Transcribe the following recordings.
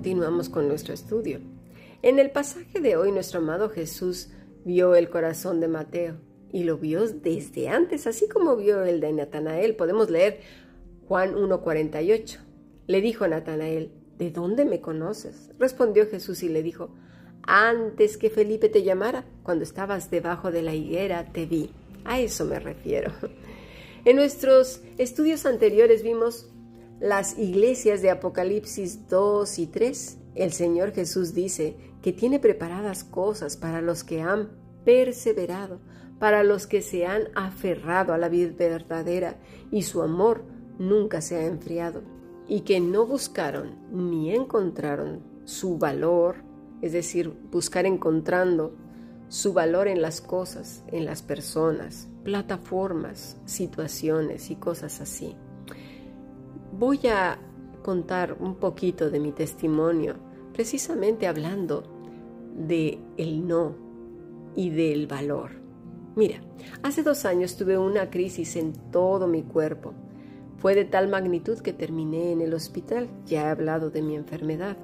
continuamos con nuestro estudio. En el pasaje de hoy nuestro amado Jesús vio el corazón de Mateo y lo vio desde antes, así como vio el de Natanael. Podemos leer Juan 1.48. Le dijo Natanael, ¿de dónde me conoces? Respondió Jesús y le dijo, antes que Felipe te llamara, cuando estabas debajo de la higuera, te vi. A eso me refiero. En nuestros estudios anteriores vimos las iglesias de Apocalipsis 2 y 3. El Señor Jesús dice que tiene preparadas cosas para los que han perseverado, para los que se han aferrado a la vida verdadera y su amor nunca se ha enfriado, y que no buscaron ni encontraron su valor, es decir, buscar encontrando su valor en las cosas, en las personas, plataformas, situaciones y cosas así. Voy a contar un poquito de mi testimonio, precisamente hablando de el no y del valor. Mira, hace dos años tuve una crisis en todo mi cuerpo. Fue de tal magnitud que terminé en el hospital. Ya he hablado de mi enfermedad.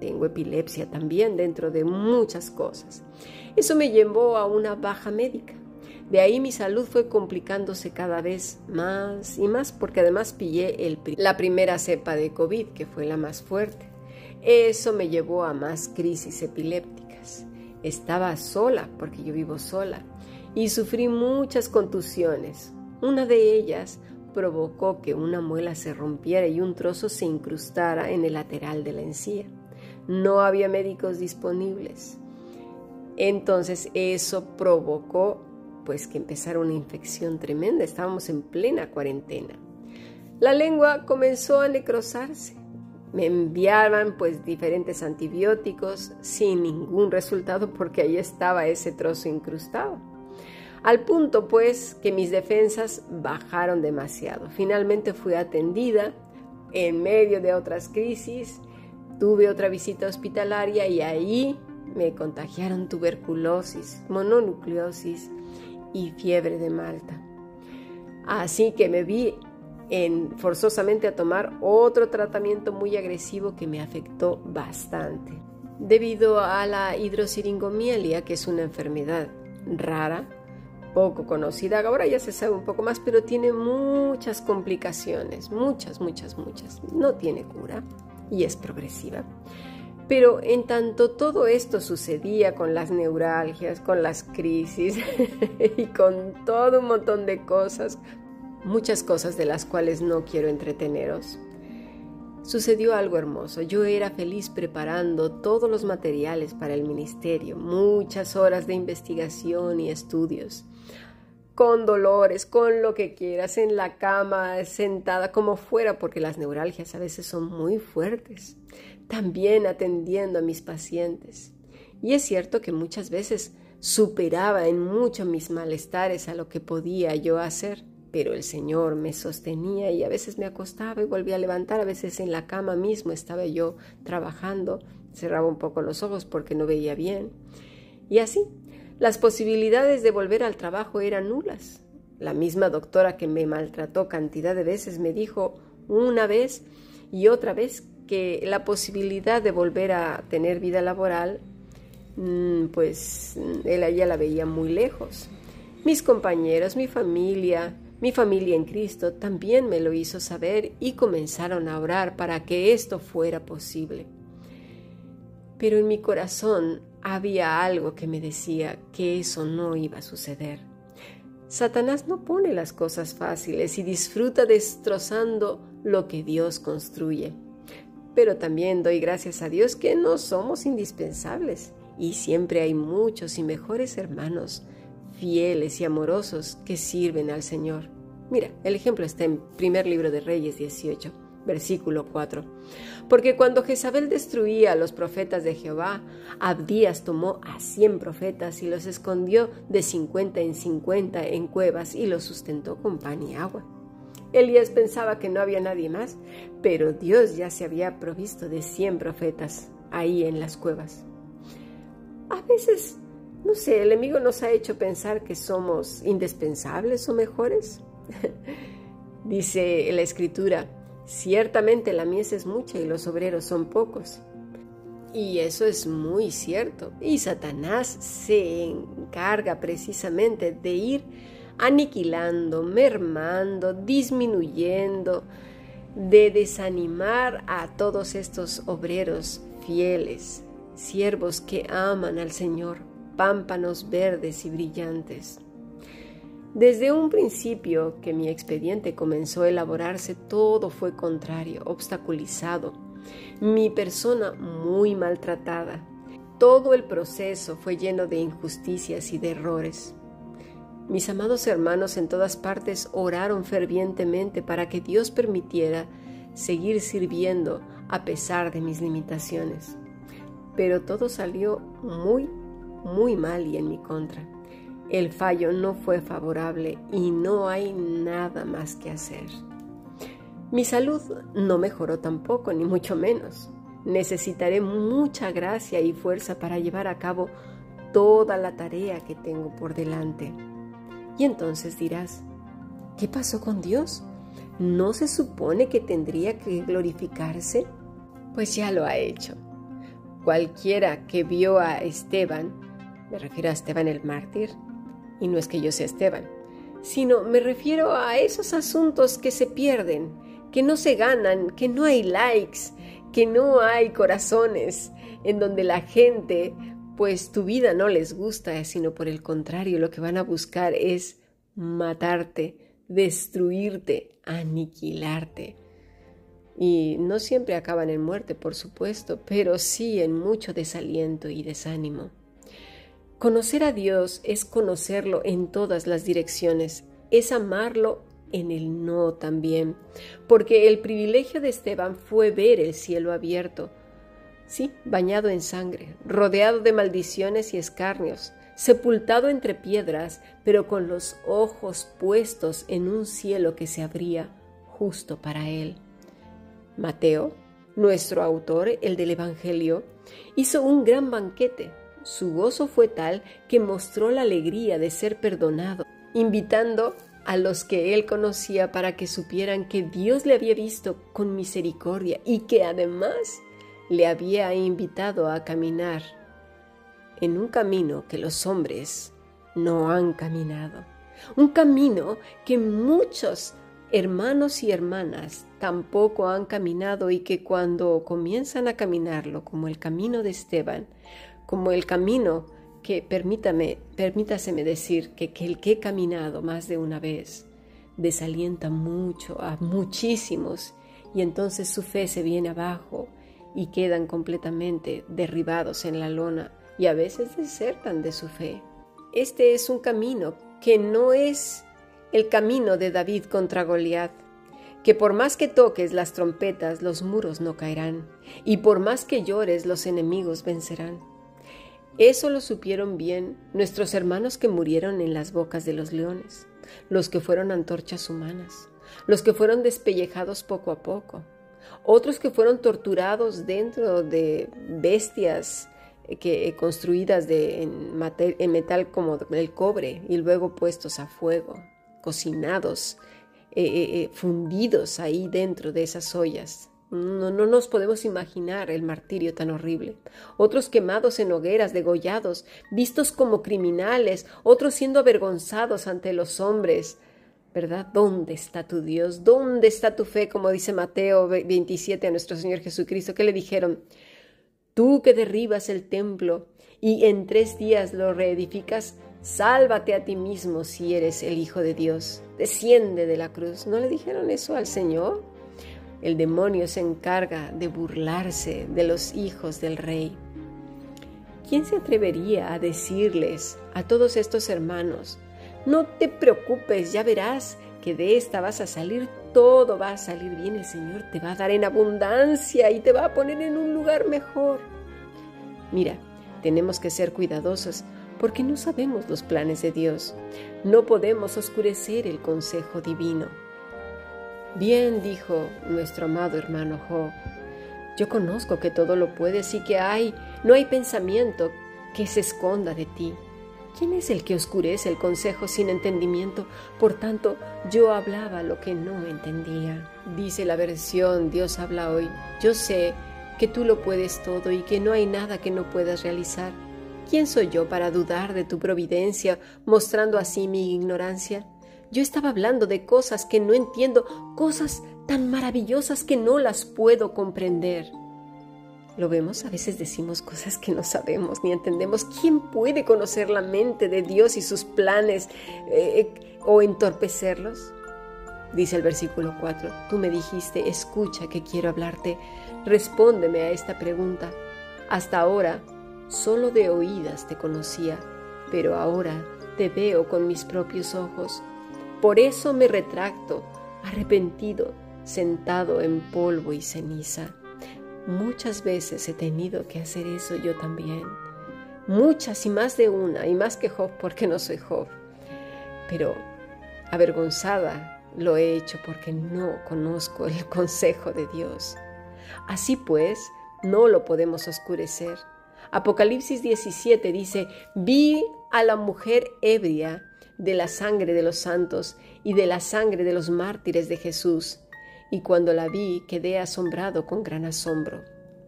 Tengo epilepsia también dentro de muchas cosas. Eso me llevó a una baja médica. De ahí mi salud fue complicándose cada vez más y más porque además pillé la primera cepa de COVID, que fue la más fuerte. Eso me llevó a más crisis epilépticas. Estaba sola, porque yo vivo sola, y sufrí muchas contusiones. Una de ellas provocó que una muela se rompiera y un trozo se incrustara en el lateral de la encía. No había médicos disponibles. Entonces eso provocó pues que empezara una infección tremenda, estábamos en plena cuarentena. La lengua comenzó a necrosarse. Me enviaban pues diferentes antibióticos sin ningún resultado porque ahí estaba ese trozo incrustado. Al punto pues que mis defensas bajaron demasiado. Finalmente fui atendida en medio de otras crisis, tuve otra visita hospitalaria y ahí me contagiaron tuberculosis, mononucleosis y fiebre de Malta. Así que me vi en, forzosamente a tomar otro tratamiento muy agresivo que me afectó bastante. Debido a la hidrosiringomielia, que es una enfermedad rara, poco conocida, ahora ya se sabe un poco más, pero tiene muchas complicaciones, muchas, muchas, muchas. No tiene cura y es progresiva. Pero en tanto todo esto sucedía con las neuralgias, con las crisis y con todo un montón de cosas, muchas cosas de las cuales no quiero entreteneros, sucedió algo hermoso. Yo era feliz preparando todos los materiales para el ministerio, muchas horas de investigación y estudios con dolores, con lo que quieras, en la cama, sentada, como fuera, porque las neuralgias a veces son muy fuertes. También atendiendo a mis pacientes. Y es cierto que muchas veces superaba en mucho mis malestares a lo que podía yo hacer, pero el Señor me sostenía y a veces me acostaba y volvía a levantar, a veces en la cama mismo estaba yo trabajando, cerraba un poco los ojos porque no veía bien. Y así las posibilidades de volver al trabajo eran nulas. La misma doctora que me maltrató cantidad de veces me dijo una vez y otra vez que la posibilidad de volver a tener vida laboral, mm, pues ella la veía muy lejos. Mis compañeros, mi familia, mi familia en Cristo también me lo hizo saber y comenzaron a orar para que esto fuera posible. Pero en mi corazón había algo que me decía que eso no iba a suceder. Satanás no pone las cosas fáciles y disfruta destrozando lo que Dios construye. Pero también doy gracias a Dios que no somos indispensables y siempre hay muchos y mejores hermanos, fieles y amorosos que sirven al Señor. Mira, el ejemplo está en primer libro de Reyes 18 versículo 4. Porque cuando Jezabel destruía a los profetas de Jehová, Abdías tomó a cien profetas y los escondió de cincuenta en cincuenta en cuevas y los sustentó con pan y agua. Elías pensaba que no había nadie más, pero Dios ya se había provisto de cien profetas ahí en las cuevas. A veces, no sé, el enemigo nos ha hecho pensar que somos indispensables o mejores. Dice la escritura, Ciertamente la mies es mucha y los obreros son pocos. Y eso es muy cierto. Y Satanás se encarga precisamente de ir aniquilando, mermando, disminuyendo, de desanimar a todos estos obreros fieles, siervos que aman al Señor, pámpanos verdes y brillantes. Desde un principio que mi expediente comenzó a elaborarse, todo fue contrario, obstaculizado, mi persona muy maltratada. Todo el proceso fue lleno de injusticias y de errores. Mis amados hermanos en todas partes oraron fervientemente para que Dios permitiera seguir sirviendo a pesar de mis limitaciones. Pero todo salió muy, muy mal y en mi contra. El fallo no fue favorable y no hay nada más que hacer. Mi salud no mejoró tampoco, ni mucho menos. Necesitaré mucha gracia y fuerza para llevar a cabo toda la tarea que tengo por delante. Y entonces dirás, ¿qué pasó con Dios? ¿No se supone que tendría que glorificarse? Pues ya lo ha hecho. Cualquiera que vio a Esteban, me refiero a Esteban el mártir, y no es que yo sea Esteban, sino me refiero a esos asuntos que se pierden, que no se ganan, que no hay likes, que no hay corazones, en donde la gente pues tu vida no les gusta, sino por el contrario, lo que van a buscar es matarte, destruirte, aniquilarte. Y no siempre acaban en muerte, por supuesto, pero sí en mucho desaliento y desánimo. Conocer a Dios es conocerlo en todas las direcciones, es amarlo en el no también, porque el privilegio de Esteban fue ver el cielo abierto, sí, bañado en sangre, rodeado de maldiciones y escarnios, sepultado entre piedras, pero con los ojos puestos en un cielo que se abría justo para él. Mateo, nuestro autor, el del Evangelio, hizo un gran banquete. Su gozo fue tal que mostró la alegría de ser perdonado, invitando a los que él conocía para que supieran que Dios le había visto con misericordia y que además le había invitado a caminar en un camino que los hombres no han caminado, un camino que muchos hermanos y hermanas tampoco han caminado y que cuando comienzan a caminarlo como el camino de Esteban, como el camino que permítame, permítaseme decir que, que el que he caminado más de una vez desalienta mucho a muchísimos y entonces su fe se viene abajo y quedan completamente derribados en la lona y a veces desertan de su fe. Este es un camino que no es el camino de David contra Goliat, que por más que toques las trompetas los muros no caerán, y por más que llores los enemigos vencerán. Eso lo supieron bien nuestros hermanos que murieron en las bocas de los leones, los que fueron antorchas humanas, los que fueron despellejados poco a poco, otros que fueron torturados dentro de bestias eh, que, eh, construidas de, en, metal como el cobre y luego puestos a fuego, cocinados, eh, fundidos ahí dentro de esas ollas. No, no, nos podemos imaginar el martirio tan horrible. Otros quemados en hogueras, degollados, vistos como criminales, otros siendo avergonzados ante los hombres, ¿verdad? ¿Dónde está tu Dios? ¿Dónde está tu fe? Como dice Mateo 27 a nuestro Señor Jesucristo, que le dijeron, tú que derribas el templo y en tres días lo reedificas, sálvate a ti mismo si eres el Hijo de Dios, desciende de la cruz. ¿No le dijeron eso al Señor? El demonio se encarga de burlarse de los hijos del rey. ¿Quién se atrevería a decirles a todos estos hermanos, no te preocupes, ya verás que de esta vas a salir, todo va a salir bien, el Señor te va a dar en abundancia y te va a poner en un lugar mejor. Mira, tenemos que ser cuidadosos porque no sabemos los planes de Dios. No podemos oscurecer el consejo divino. Bien dijo nuestro amado hermano Job, yo conozco que todo lo puedes y que hay, no hay pensamiento que se esconda de ti. ¿Quién es el que oscurece el consejo sin entendimiento? Por tanto, yo hablaba lo que no entendía. Dice la versión Dios habla hoy. Yo sé que tú lo puedes todo y que no hay nada que no puedas realizar. ¿Quién soy yo para dudar de tu providencia, mostrando así mi ignorancia? Yo estaba hablando de cosas que no entiendo, cosas tan maravillosas que no las puedo comprender. Lo vemos, a veces decimos cosas que no sabemos ni entendemos. ¿Quién puede conocer la mente de Dios y sus planes eh, o entorpecerlos? Dice el versículo 4, tú me dijiste, escucha que quiero hablarte, respóndeme a esta pregunta. Hasta ahora solo de oídas te conocía, pero ahora te veo con mis propios ojos. Por eso me retracto, arrepentido, sentado en polvo y ceniza. Muchas veces he tenido que hacer eso yo también. Muchas y más de una, y más que Job porque no soy Job. Pero avergonzada lo he hecho porque no conozco el consejo de Dios. Así pues, no lo podemos oscurecer. Apocalipsis 17 dice, vi a la mujer ebria de la sangre de los santos y de la sangre de los mártires de Jesús y cuando la vi quedé asombrado con gran asombro.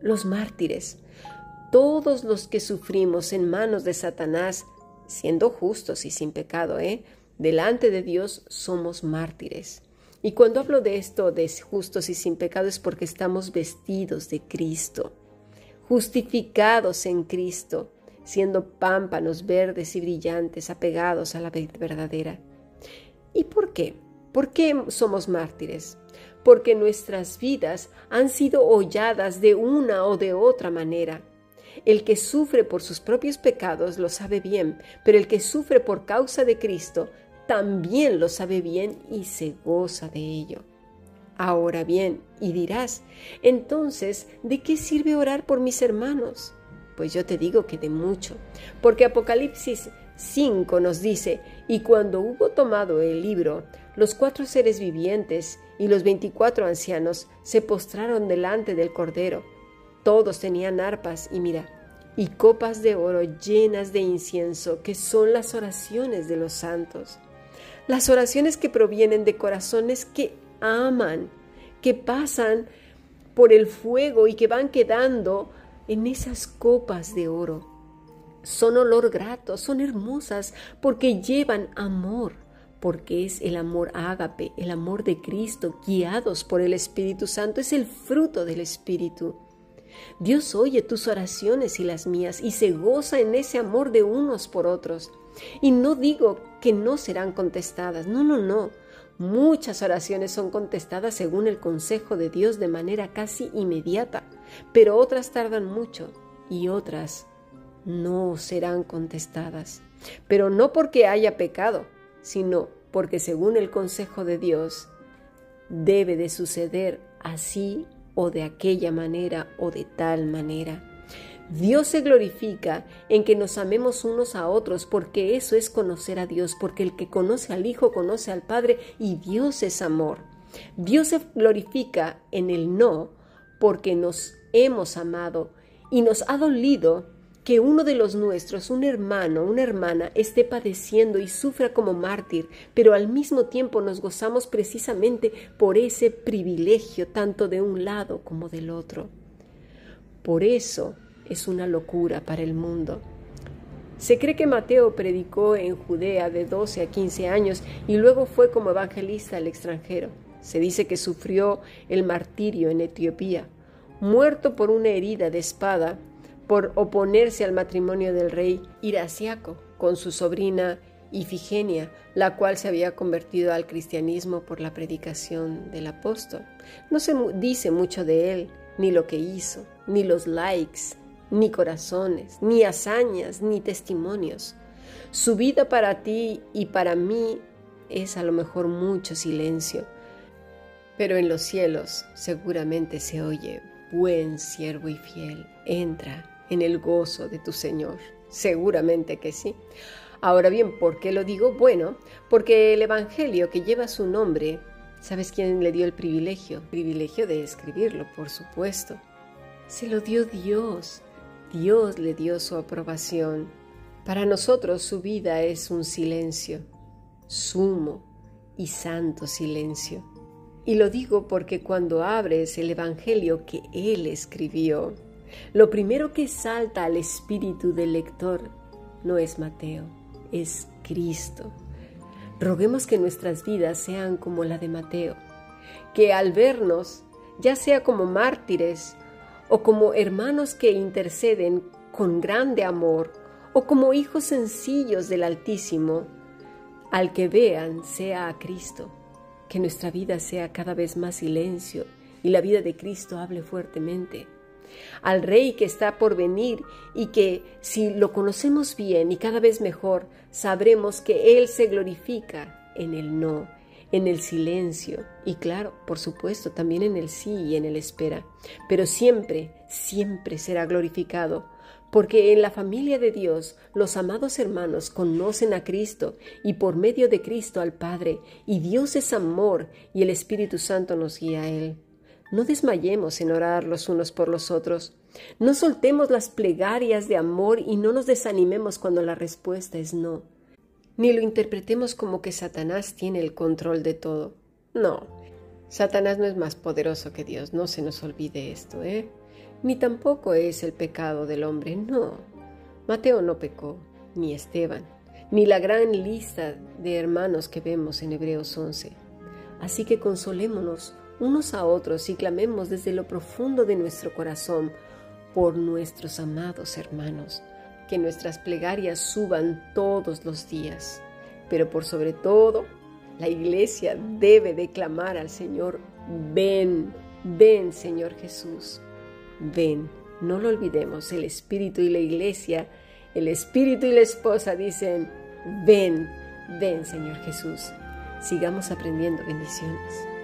Los mártires, todos los que sufrimos en manos de Satanás, siendo justos y sin pecado, ¿eh? delante de Dios somos mártires. Y cuando hablo de esto de justos y sin pecado es porque estamos vestidos de Cristo, justificados en Cristo, siendo pámpanos verdes y brillantes, apegados a la verdadera. ¿Y por qué? ¿Por qué somos mártires? Porque nuestras vidas han sido holladas de una o de otra manera. El que sufre por sus propios pecados lo sabe bien, pero el que sufre por causa de Cristo también lo sabe bien y se goza de ello. Ahora bien, y dirás, entonces, ¿de qué sirve orar por mis hermanos? Pues yo te digo que de mucho, porque Apocalipsis 5 nos dice, y cuando hubo tomado el libro, los cuatro seres vivientes y los veinticuatro ancianos se postraron delante del Cordero. Todos tenían arpas y mira, y copas de oro llenas de incienso, que son las oraciones de los santos. Las oraciones que provienen de corazones que aman, que pasan por el fuego y que van quedando en esas copas de oro son olor grato, son hermosas porque llevan amor, porque es el amor ágape, el amor de Cristo, guiados por el Espíritu Santo, es el fruto del Espíritu. Dios oye tus oraciones y las mías y se goza en ese amor de unos por otros. Y no digo que no serán contestadas, no, no, no. Muchas oraciones son contestadas según el consejo de Dios de manera casi inmediata, pero otras tardan mucho y otras no serán contestadas, pero no porque haya pecado, sino porque según el consejo de Dios debe de suceder así o de aquella manera o de tal manera. Dios se glorifica en que nos amemos unos a otros, porque eso es conocer a Dios, porque el que conoce al Hijo conoce al Padre y Dios es amor. Dios se glorifica en el no, porque nos hemos amado y nos ha dolido que uno de los nuestros, un hermano, una hermana, esté padeciendo y sufra como mártir, pero al mismo tiempo nos gozamos precisamente por ese privilegio tanto de un lado como del otro. Por eso es una locura para el mundo. Se cree que Mateo predicó en Judea de 12 a 15 años y luego fue como evangelista al extranjero. Se dice que sufrió el martirio en Etiopía. Muerto por una herida de espada, por oponerse al matrimonio del rey Iraciaco con su sobrina Ifigenia, la cual se había convertido al cristianismo por la predicación del apóstol. No se dice mucho de él, ni lo que hizo, ni los likes, ni corazones, ni hazañas, ni testimonios. Su vida para ti y para mí es a lo mejor mucho silencio, pero en los cielos seguramente se oye, buen siervo y fiel, entra en el gozo de tu Señor. Seguramente que sí. Ahora bien, ¿por qué lo digo? Bueno, porque el Evangelio que lleva su nombre, ¿sabes quién le dio el privilegio? El privilegio de escribirlo, por supuesto. Se lo dio Dios. Dios le dio su aprobación. Para nosotros su vida es un silencio, sumo y santo silencio. Y lo digo porque cuando abres el Evangelio que Él escribió, lo primero que salta al espíritu del lector no es Mateo, es Cristo. Roguemos que nuestras vidas sean como la de Mateo, que al vernos, ya sea como mártires o como hermanos que interceden con grande amor, o como hijos sencillos del Altísimo, al que vean sea a Cristo, que nuestra vida sea cada vez más silencio y la vida de Cristo hable fuertemente. Al Rey que está por venir y que si lo conocemos bien y cada vez mejor, sabremos que Él se glorifica en el no, en el silencio y claro, por supuesto, también en el sí y en el espera, pero siempre, siempre será glorificado porque en la familia de Dios los amados hermanos conocen a Cristo y por medio de Cristo al Padre, y Dios es amor y el Espíritu Santo nos guía a Él. No desmayemos en orar los unos por los otros. No soltemos las plegarias de amor y no nos desanimemos cuando la respuesta es no. Ni lo interpretemos como que Satanás tiene el control de todo. No, Satanás no es más poderoso que Dios, no se nos olvide esto, ¿eh? ni tampoco es el pecado del hombre, no. Mateo no pecó, ni Esteban, ni la gran lista de hermanos que vemos en Hebreos 11. Así que consolémonos unos a otros y clamemos desde lo profundo de nuestro corazón por nuestros amados hermanos, que nuestras plegarias suban todos los días. Pero por sobre todo, la iglesia debe declamar al Señor, ven, ven Señor Jesús. Ven, no lo olvidemos, el Espíritu y la Iglesia, el Espíritu y la esposa dicen, ven, ven Señor Jesús. Sigamos aprendiendo bendiciones.